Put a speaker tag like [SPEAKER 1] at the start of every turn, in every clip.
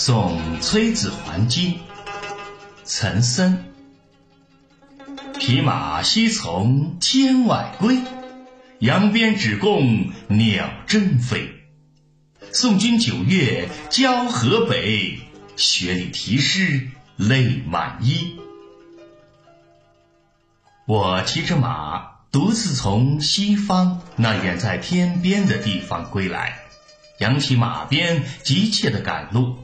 [SPEAKER 1] 送崔子还京，岑参。匹马西从天外归，扬鞭只供鸟争飞。送君九月交河北，雪里题诗泪满衣。我骑着马，独自从西方那远在天边的地方归来，扬起马鞭，急切地赶路，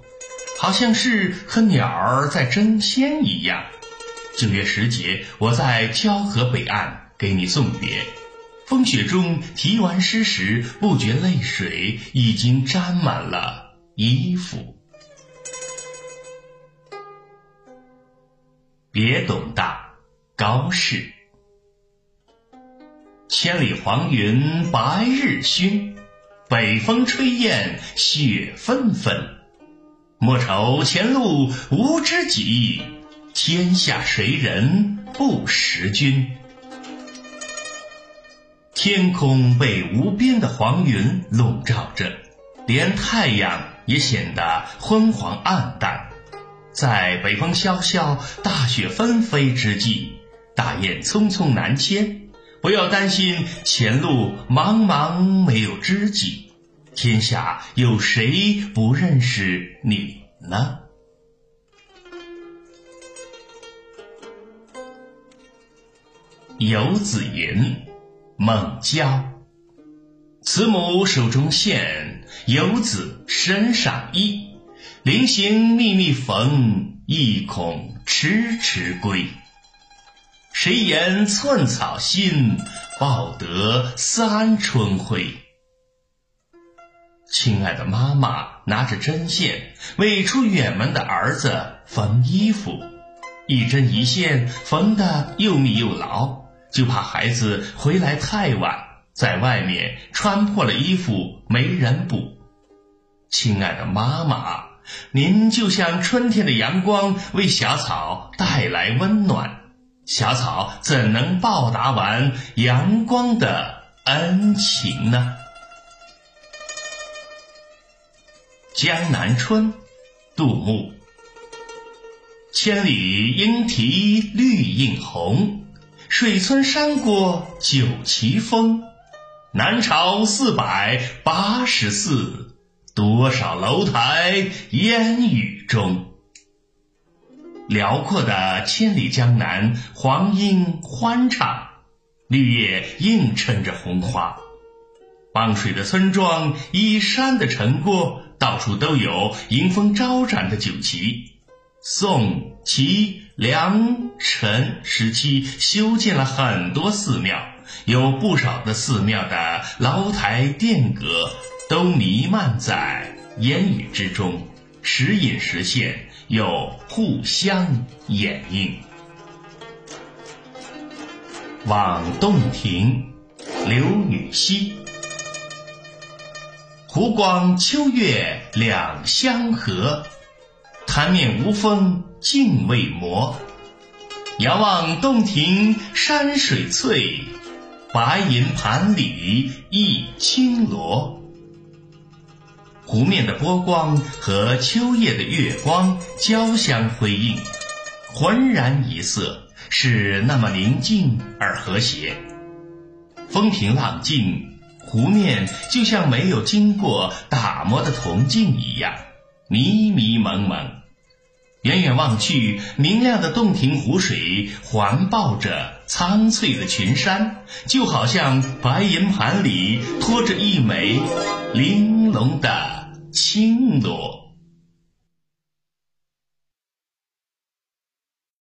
[SPEAKER 1] 好像是和鸟儿在争先一样。九月时节，我在交河北岸给你送别。风雪中题完诗时，不觉泪水已经沾满了衣服。别董大，高适。千里黄云白日曛，北风吹雁雪纷纷。莫愁前路无知己，天下谁人不识君。天空被无边的黄云笼罩着，连太阳也显得昏黄暗淡。在北风萧萧、大雪纷飞之际，大雁匆匆南迁。不要担心前路茫茫没有知己，天下有谁不认识你呢？游子吟，孟郊。慈母手中线，游子身上衣。临行密密缝，意恐迟迟归。谁言寸草心，报得三春晖。亲爱的妈妈拿着针线，为出远门的儿子缝衣服，一针一线缝得又密又牢，就怕孩子回来太晚，在外面穿破了衣服没人补。亲爱的妈妈，您就像春天的阳光，为小草带来温暖。小草怎能报答完阳光的恩情呢？《江南春》杜牧。千里莺啼绿映红，水村山郭酒旗风。南朝四百八十寺，多少楼台烟雨中。辽阔的千里江南，黄莺欢唱，绿叶映衬着红花。傍水的村庄，依山的城郭，到处都有迎风招展的酒旗。宋、齐、梁、陈时期修建了很多寺庙，有不少的寺庙的楼台殿阁都弥漫在烟雨之中，时隐时现。又互相掩映。望洞庭，刘禹锡。湖光秋月两相和，潭面无风镜未磨。遥望洞庭山水翠，白银盘里一青螺。湖面的波光和秋夜的月光交相辉映，浑然一色，是那么宁静而和谐。风平浪静，湖面就像没有经过打磨的铜镜一样，迷迷蒙蒙。远远望去，明亮的洞庭湖水环抱着苍翠的群山，就好像白银盘里托着一枚玲珑的青螺。